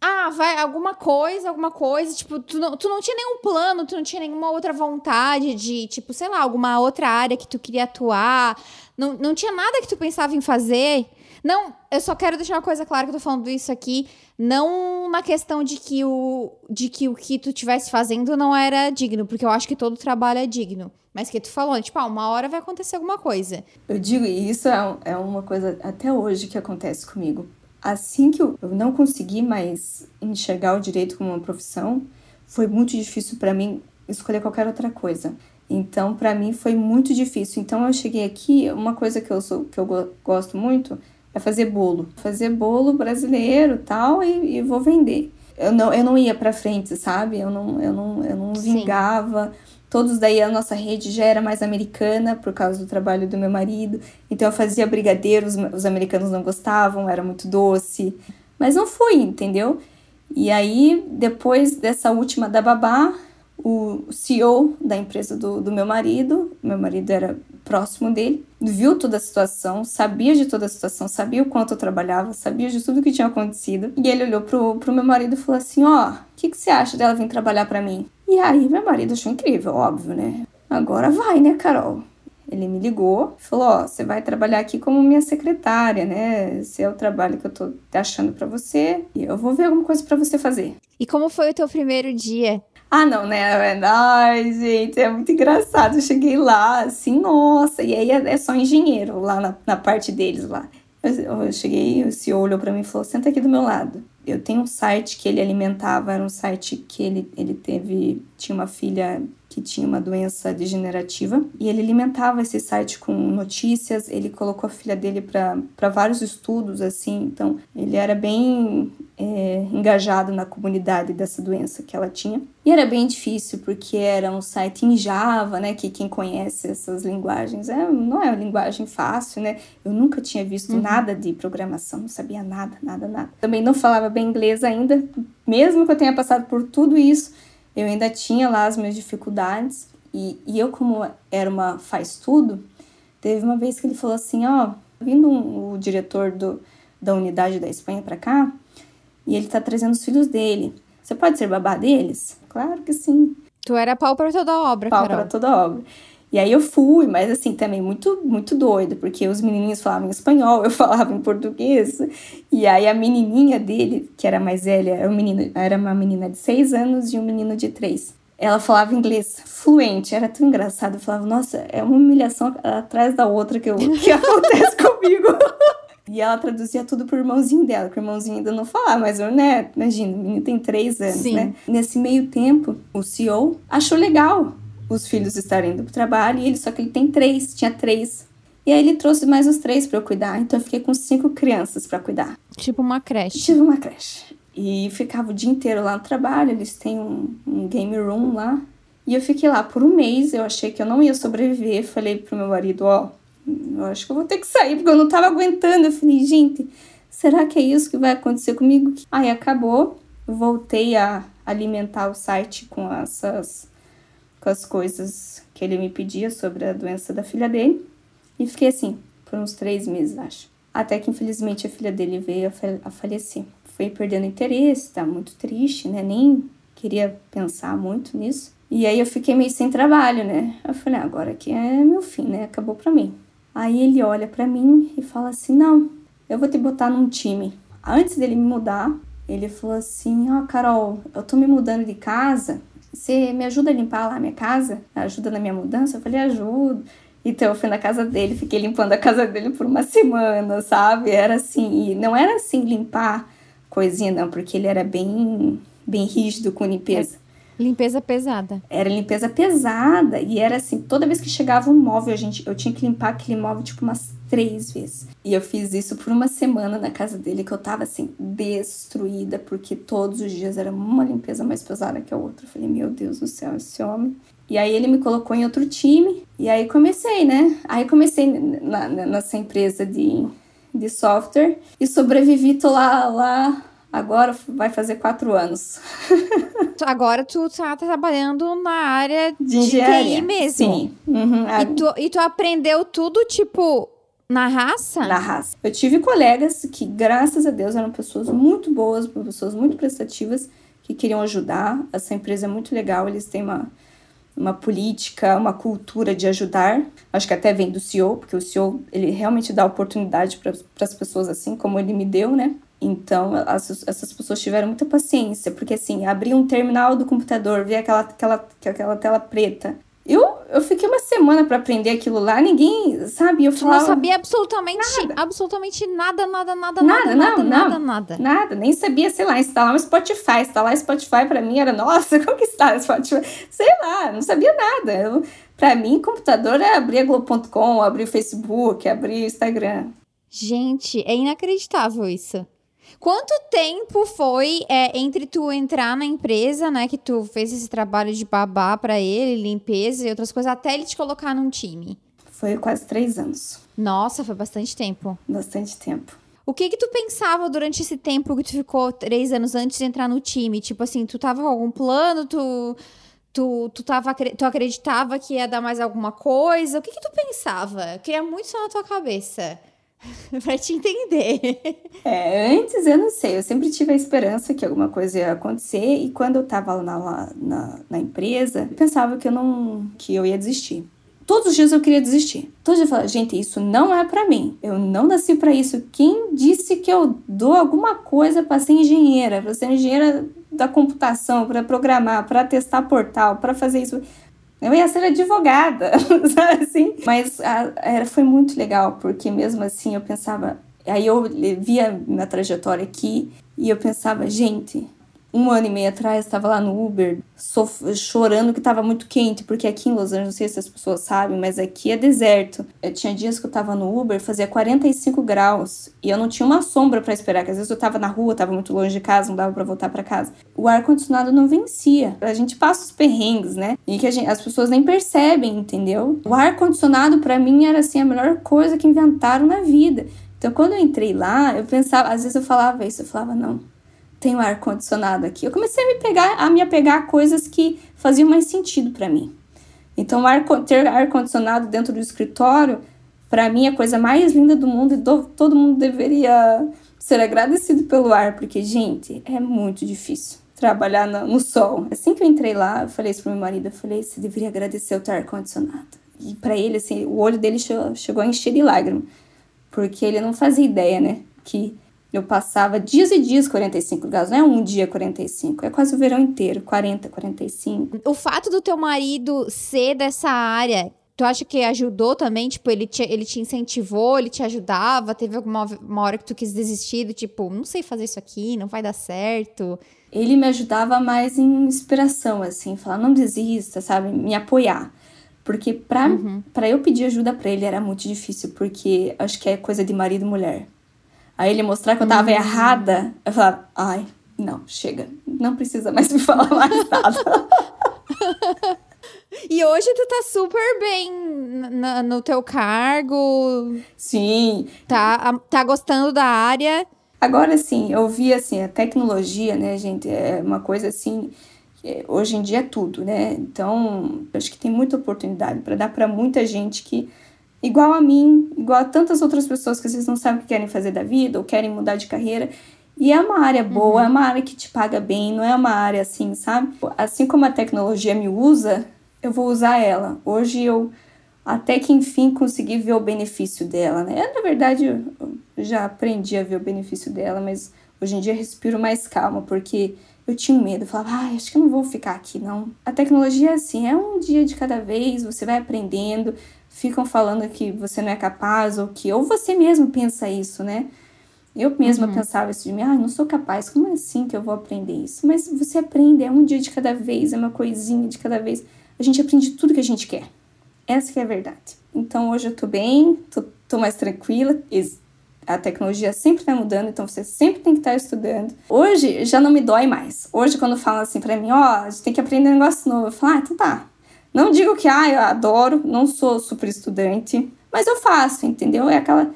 Ah, vai, alguma coisa, alguma coisa. Tipo, tu não, tu não tinha nenhum plano, tu não tinha nenhuma outra vontade de, tipo, sei lá, alguma outra área que tu queria atuar. Não, não tinha nada que tu pensava em fazer. Não, eu só quero deixar uma coisa clara que eu tô falando isso aqui, não na questão de que o de que o que tu estivesse fazendo não era digno, porque eu acho que todo trabalho é digno. Mas que tu falou, tipo, ah, uma hora vai acontecer alguma coisa.
Eu digo, e isso é, é uma coisa até hoje que acontece comigo. Assim que eu, eu não consegui mais enxergar o direito como uma profissão, foi muito difícil para mim escolher qualquer outra coisa. Então, para mim foi muito difícil. Então, eu cheguei aqui, uma coisa que eu sou que eu gosto muito é fazer bolo. Fazer bolo brasileiro tal, e, e vou vender. Eu não, eu não ia para frente, sabe? Eu não, eu não, eu não vingava. Todos daí a nossa rede já era mais americana por causa do trabalho do meu marido. Então eu fazia brigadeiros, os americanos não gostavam, era muito doce. Mas não fui, entendeu? E aí, depois dessa última da babá, o CEO da empresa do, do meu marido, meu marido era próximo dele, viu toda a situação, sabia de toda a situação, sabia o quanto eu trabalhava, sabia de tudo que tinha acontecido. E ele olhou pro, pro meu marido e falou assim: Ó, oh, o que, que você acha dela vir trabalhar para mim? E aí meu marido achou incrível, óbvio, né? Agora vai, né, Carol? Ele me ligou, falou: Ó, oh, você vai trabalhar aqui como minha secretária, né? Esse é o trabalho que eu tô achando para você e eu vou ver alguma coisa para você fazer.
E como foi o teu primeiro dia?
Ah, não, né? Ai, gente, é muito engraçado. Eu cheguei lá, assim, nossa, e aí é, é só engenheiro lá na, na parte deles lá. Eu, eu cheguei, o CEO olhou para mim e falou: senta aqui do meu lado. Eu tenho um site que ele alimentava, era um site que ele, ele teve, tinha uma filha que tinha uma doença degenerativa e ele alimentava esse site com notícias. Ele colocou a filha dele para vários estudos, assim. Então, ele era bem é, engajado na comunidade dessa doença que ela tinha. E era bem difícil porque era um site em Java, né? Que quem conhece essas linguagens é, não é uma linguagem fácil, né? Eu nunca tinha visto uhum. nada de programação, não sabia nada, nada, nada. Também não falava bem inglês ainda, mesmo que eu tenha passado por tudo isso eu ainda tinha lá as minhas dificuldades. E, e eu, como era uma faz tudo, teve uma vez que ele falou assim: Ó, oh, vindo um, o diretor do, da unidade da Espanha para cá, e ele tá trazendo os filhos dele. Você pode ser babá deles? Claro que sim.
Tu era pau para toda obra,
Pau para toda obra. E aí eu fui, mas assim, também muito, muito doida, porque os menininhos falavam em espanhol, eu falava em português. E aí a menininha dele, que era mais velha, era, um menino, era uma menina de seis anos e um menino de três. Ela falava inglês fluente, era tão engraçado. Eu falava, nossa, é uma humilhação atrás da outra que, eu, que acontece comigo. E ela traduzia tudo pro irmãozinho dela, que o irmãozinho ainda não falava, mas eu, né, imagina, o menino tem três anos, Sim. né? Nesse meio tempo, o CEO achou legal os filhos estarem indo pro trabalho, e ele só que ele tem três, tinha três. E aí ele trouxe mais os três para eu cuidar, então eu fiquei com cinco crianças para cuidar.
Tipo uma creche.
Tipo uma creche. E ficava o dia inteiro lá no trabalho, eles têm um, um game room lá. E eu fiquei lá por um mês, eu achei que eu não ia sobreviver. Falei pro meu marido, ó, oh, eu acho que eu vou ter que sair, porque eu não tava aguentando. Eu falei, gente, será que é isso que vai acontecer comigo? Aí acabou, voltei a alimentar o site com essas com as coisas que ele me pedia sobre a doença da filha dele. E fiquei assim por uns três meses, acho. Até que infelizmente a filha dele veio a falecer. Fui perdendo interesse, tá muito triste, né? Nem queria pensar muito nisso. E aí eu fiquei meio sem trabalho, né? Eu falei, ah, agora aqui é meu fim, né? Acabou pra mim. Aí ele olha para mim e fala assim: não, eu vou te botar num time. Antes dele me mudar, ele falou assim: ó, oh, Carol, eu tô me mudando de casa você me ajuda a limpar lá a minha casa? Ajuda na minha mudança? Eu falei, ajudo. Então eu fui na casa dele, fiquei limpando a casa dele por uma semana, sabe? Era assim, e não era assim limpar coisinha, não, porque ele era bem, bem rígido com limpeza.
Limpeza pesada.
Era limpeza pesada e era assim, toda vez que chegava um móvel, a gente, eu tinha que limpar aquele móvel tipo umas três vezes. E eu fiz isso por uma semana na casa dele, que eu tava assim, destruída, porque todos os dias era uma limpeza mais pesada que a outra. Eu falei, meu Deus do céu, esse homem. E aí ele me colocou em outro time, e aí comecei, né? Aí comecei na, nessa empresa de, de software e sobrevivi, tô lá, lá Agora vai fazer quatro anos.
Agora tu tá trabalhando na área
de, engenharia.
TI mesmo.
Sim. Uhum.
E, tu, e tu aprendeu tudo, tipo, na raça?
Na raça. Eu tive colegas que, graças a Deus, eram pessoas muito boas, pessoas muito prestativas, que queriam ajudar. Essa empresa é muito legal, eles têm uma, uma política, uma cultura de ajudar. Acho que até vem do CEO, porque o CEO ele realmente dá oportunidade para as pessoas assim como ele me deu, né? Então, as, essas pessoas tiveram muita paciência, porque assim, abrir um terminal do computador, ver aquela, aquela, aquela tela preta. Eu, fiquei uma semana para aprender aquilo lá, ninguém, sabe? Eu falava,
não sabia absolutamente nada. absolutamente nada, nada, nada,
nada,
nada,
não,
nada,
não,
nada, nada.
Nada, nem sabia, sei lá, instalar um Spotify. Instalar Spotify para mim era, nossa, como que está Spotify? Sei lá, não sabia nada. Eu, para mim, computador é abrir a Globo.com, abrir o Facebook, abrir o Instagram.
Gente, é inacreditável isso. Quanto tempo foi é, entre tu entrar na empresa, né, que tu fez esse trabalho de babá para ele, limpeza e outras coisas, até ele te colocar num time?
Foi quase três anos.
Nossa, foi bastante tempo.
Bastante tempo.
O que que tu pensava durante esse tempo que tu ficou três anos antes de entrar no time? Tipo assim, tu tava com algum plano, tu, tu, tu, tava, tu acreditava que ia dar mais alguma coisa? O que que tu pensava? Eu queria muito só na tua cabeça. pra te entender.
É, antes eu não sei, eu sempre tive a esperança que alguma coisa ia acontecer e quando eu tava lá na, na, na empresa, eu pensava que eu não que eu ia desistir. Todos os dias eu queria desistir. Todos os dias eu falava, gente, isso não é para mim. Eu não nasci para isso. Quem disse que eu dou alguma coisa para ser engenheira, para ser engenheira da computação, para programar, para testar portal, para fazer isso? Eu ia ser advogada, sabe assim? Mas a, era, foi muito legal, porque mesmo assim eu pensava. Aí eu via minha trajetória aqui e eu pensava, gente, um ano e meio atrás, estava lá no Uber, chorando que estava muito quente, porque aqui em Los Angeles, não sei se as pessoas sabem, mas aqui é deserto. Eu tinha dias que eu estava no Uber, fazia 45 graus, e eu não tinha uma sombra para esperar, que às vezes eu estava na rua, estava muito longe de casa, não dava para voltar para casa. O ar-condicionado não vencia. A gente passa os perrengues, né? E que gente, as pessoas nem percebem, entendeu? O ar-condicionado, para mim, era assim a melhor coisa que inventaram na vida. Então, quando eu entrei lá, eu pensava, às vezes eu falava isso, eu falava, não, o ar condicionado aqui. Eu comecei a me pegar, a me apegar a coisas que faziam mais sentido para mim. Então, ar, ter ar condicionado dentro do escritório, para mim é a coisa mais linda do mundo e do, todo mundo deveria ser agradecido pelo ar, porque gente, é muito difícil trabalhar no, no sol. Assim que eu entrei lá, eu falei isso pro meu marido, eu falei, você deveria agradecer o teu ar condicionado. E para ele assim, o olho dele chegou, chegou a encher de lágrimas, porque ele não fazia ideia, né, que eu passava dias e dias 45 graus, não é um dia 45, é quase o verão inteiro, 40, 45.
O fato do teu marido ser dessa área, tu acha que ajudou também? Tipo, ele te, ele te incentivou, ele te ajudava? Teve alguma uma hora que tu quis desistir do tipo, não sei fazer isso aqui, não vai dar certo?
Ele me ajudava mais em inspiração, assim, falar, não desista, sabe? Me apoiar. Porque pra, uhum. Pra eu pedir ajuda para ele era muito difícil, porque acho que é coisa de marido e mulher. Aí ele mostrar que eu tava hum. errada, eu falava, ai, não, chega, não precisa mais me falar mais nada.
E hoje tu tá super bem no, no teu cargo.
Sim.
Tá, tá gostando da área.
Agora sim, eu vi assim, a tecnologia, né, gente, é uma coisa assim, hoje em dia é tudo, né? Então, acho que tem muita oportunidade para dar para muita gente que igual a mim, igual a tantas outras pessoas que às vezes não sabem o que querem fazer da vida ou querem mudar de carreira. E é uma área boa, uhum. é uma área que te paga bem, não é uma área assim, sabe? Assim como a tecnologia me usa, eu vou usar ela. Hoje eu até que enfim consegui ver o benefício dela, né? Na verdade, eu já aprendi a ver o benefício dela, mas hoje em dia respiro mais calma, porque eu tinha medo, eu falava, ah, acho que eu não vou ficar aqui, não. A tecnologia é assim, é um dia de cada vez, você vai aprendendo, ficam falando que você não é capaz ou que ou você mesmo pensa isso, né? Eu mesma uhum. pensava isso de mim, ah, não sou capaz, como é assim que eu vou aprender isso? Mas você aprende, é um dia de cada vez, é uma coisinha de cada vez. A gente aprende tudo que a gente quer. Essa que é a verdade. Então hoje eu tô bem, tô tô mais tranquila. A tecnologia sempre está mudando, então você sempre tem que estar tá estudando. Hoje já não me dói mais. Hoje, quando falam assim para mim, ó, oh, a gente tem que aprender um negócio novo, eu falo, ah, então tá. Não digo que, ah, eu adoro, não sou super estudante, mas eu faço, entendeu? É aquela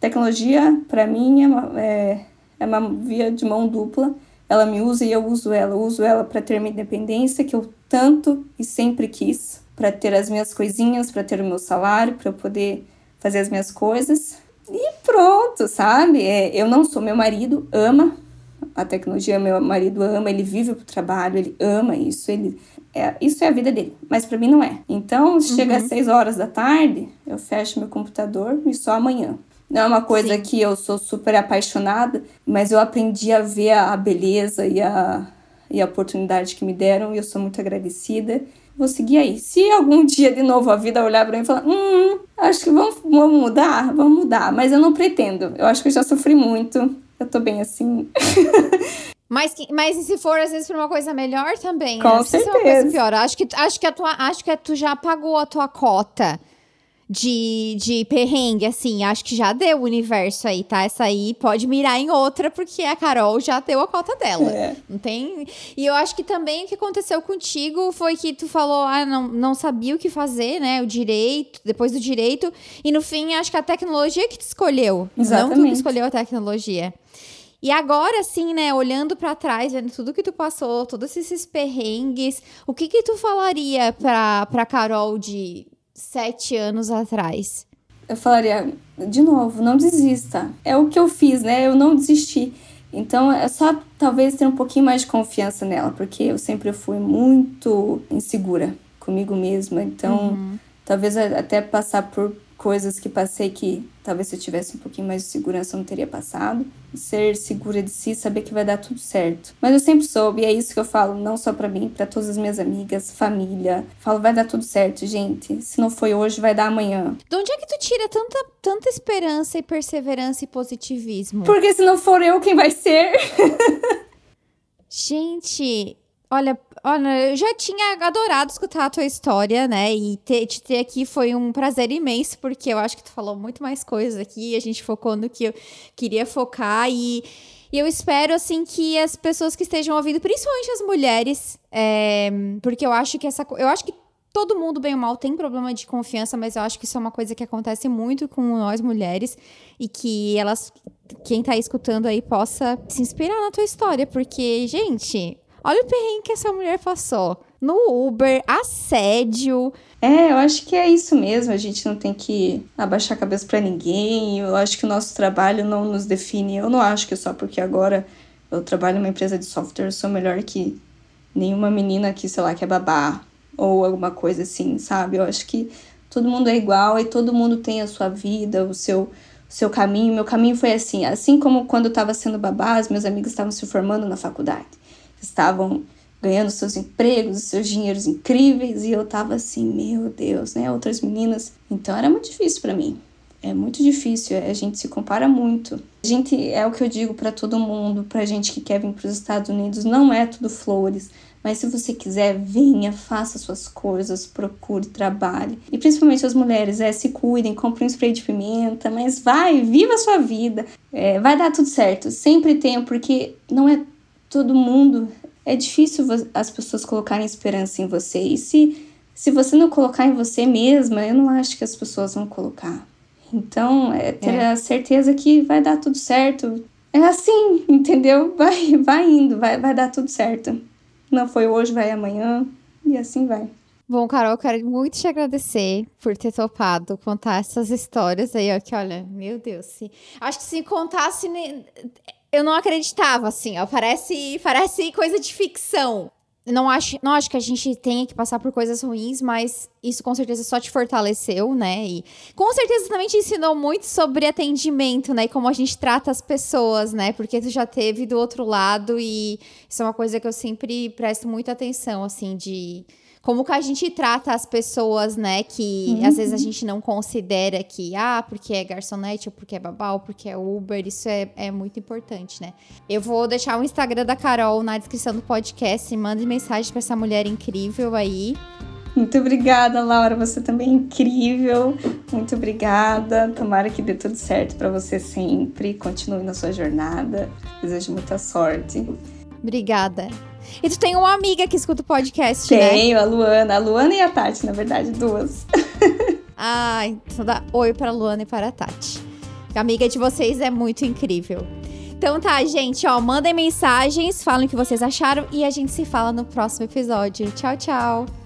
tecnologia, para mim, é uma, é, é uma via de mão dupla. Ela me usa e eu uso ela. Eu uso ela para ter minha independência, que eu tanto e sempre quis, para ter as minhas coisinhas, para ter o meu salário, para eu poder fazer as minhas coisas. E pronto, sabe? É, eu não sou, meu marido ama a tecnologia, meu marido ama, ele vive pro trabalho, ele ama isso, ele é, isso é a vida dele, mas para mim não é. Então, chega uhum. às 6 horas da tarde, eu fecho meu computador e só amanhã. Não é uma coisa Sim. que eu sou super apaixonada, mas eu aprendi a ver a beleza e a, e a oportunidade que me deram e eu sou muito agradecida vou seguir aí. Se algum dia de novo a vida olhar para mim e falar, hum, acho que vamos, vamos mudar, vamos mudar, mas eu não pretendo. Eu acho que eu já sofri muito, eu tô bem assim.
Mas, mas se for, às vezes, pra uma coisa melhor também,
Com
né?
certeza.
uma coisa pior. Acho que, acho, que a tua, acho que tu já pagou a tua cota de, de perrengue, assim. Acho que já deu o universo aí, tá? Essa aí pode mirar em outra, porque a Carol já deu a cota dela. É. Não tem. E eu acho que também o que aconteceu contigo foi que tu falou, ah, não, não sabia o que fazer, né? O direito, depois do direito. E no fim, acho que a tecnologia que te escolheu.
Exatamente.
Não tu que escolheu a tecnologia. E agora, assim, né, olhando para trás, vendo tudo que tu passou, todos esses perrengues, o que que tu falaria pra, pra Carol de sete anos atrás?
Eu falaria, de novo, não desista. É o que eu fiz, né? Eu não desisti. Então é só talvez ter um pouquinho mais de confiança nela, porque eu sempre fui muito insegura comigo mesma. Então, uhum. talvez até passar por coisas que passei que talvez se eu tivesse um pouquinho mais de segurança eu não teria passado. Ser segura de si, saber que vai dar tudo certo. Mas eu sempre soube, e é isso que eu falo, não só para mim, para todas as minhas amigas, família. Falo, vai dar tudo certo, gente. Se não foi hoje, vai dar amanhã.
De onde é que tu tira tanta, tanta esperança e perseverança e positivismo?
Porque se não for eu, quem vai ser?
gente, Olha, olha, eu já tinha adorado escutar a tua história, né? E ter, te ter aqui foi um prazer imenso, porque eu acho que tu falou muito mais coisas aqui, a gente focou no que eu queria focar e, e eu espero, assim, que as pessoas que estejam ouvindo, principalmente as mulheres, é, porque eu acho que essa. Eu acho que todo mundo, bem ou mal, tem problema de confiança, mas eu acho que isso é uma coisa que acontece muito com nós mulheres e que elas, quem tá escutando aí, possa se inspirar na tua história, porque, gente, Olha o perrengue que essa mulher passou. No Uber, assédio.
É, eu acho que é isso mesmo. A gente não tem que abaixar a cabeça para ninguém. Eu acho que o nosso trabalho não nos define. Eu não acho que só porque agora eu trabalho numa empresa de software eu sou melhor que nenhuma menina que, sei lá, que é babá ou alguma coisa assim, sabe? Eu acho que todo mundo é igual e todo mundo tem a sua vida, o seu, seu caminho. Meu caminho foi assim, assim como quando eu estava sendo babá, os meus amigos estavam se formando na faculdade estavam ganhando seus empregos, seus dinheiros incríveis, e eu tava assim, meu Deus, né? Outras meninas. Então era muito difícil para mim. É muito difícil, a gente se compara muito. A gente é o que eu digo para todo mundo, pra gente que quer vir para os Estados Unidos, não é tudo flores. Mas se você quiser, venha, faça suas coisas, procure, trabalhe. E principalmente as mulheres, é, se cuidem, compre um spray de pimenta, mas vai, viva a sua vida. É, vai dar tudo certo. Sempre tenha, porque não é todo mundo. É difícil as pessoas colocarem esperança em você. E se, se você não colocar em você mesma, eu não acho que as pessoas vão colocar. Então, é ter é. a certeza que vai dar tudo certo. É assim, entendeu? Vai, vai indo, vai, vai dar tudo certo. Não foi hoje, vai amanhã. E assim vai.
Bom, Carol, eu quero muito te agradecer por ter topado contar essas histórias aí, ó, que olha, meu Deus, se, acho que se contasse eu não acreditava, assim, ó. Parece, parece coisa de ficção. Não acho, não acho que a gente tenha que passar por coisas ruins, mas isso com certeza só te fortaleceu, né? E com certeza também te ensinou muito sobre atendimento, né? E como a gente trata as pessoas, né? Porque tu já teve do outro lado e isso é uma coisa que eu sempre presto muita atenção, assim, de como que a gente trata as pessoas, né? Que uhum. às vezes a gente não considera que, ah, porque é garçonete, ou porque é babá, ou porque é Uber, isso é, é muito importante, né? Eu vou deixar o Instagram da Carol na descrição do podcast. Mande mensagem para essa mulher incrível aí.
Muito obrigada, Laura. Você também é incrível. Muito obrigada. Tomara que dê tudo certo para você sempre. Continue na sua jornada. Desejo muita sorte.
Obrigada. E tu tem uma amiga que escuta o podcast,
Tenho, né? Tenho, a Luana. A Luana e a Tati, na verdade, duas.
ah, então dá oi para a Luana e para a Tati. A amiga de vocês é muito incrível. Então tá, gente, ó, mandem mensagens, falem o que vocês acharam e a gente se fala no próximo episódio. Tchau, tchau.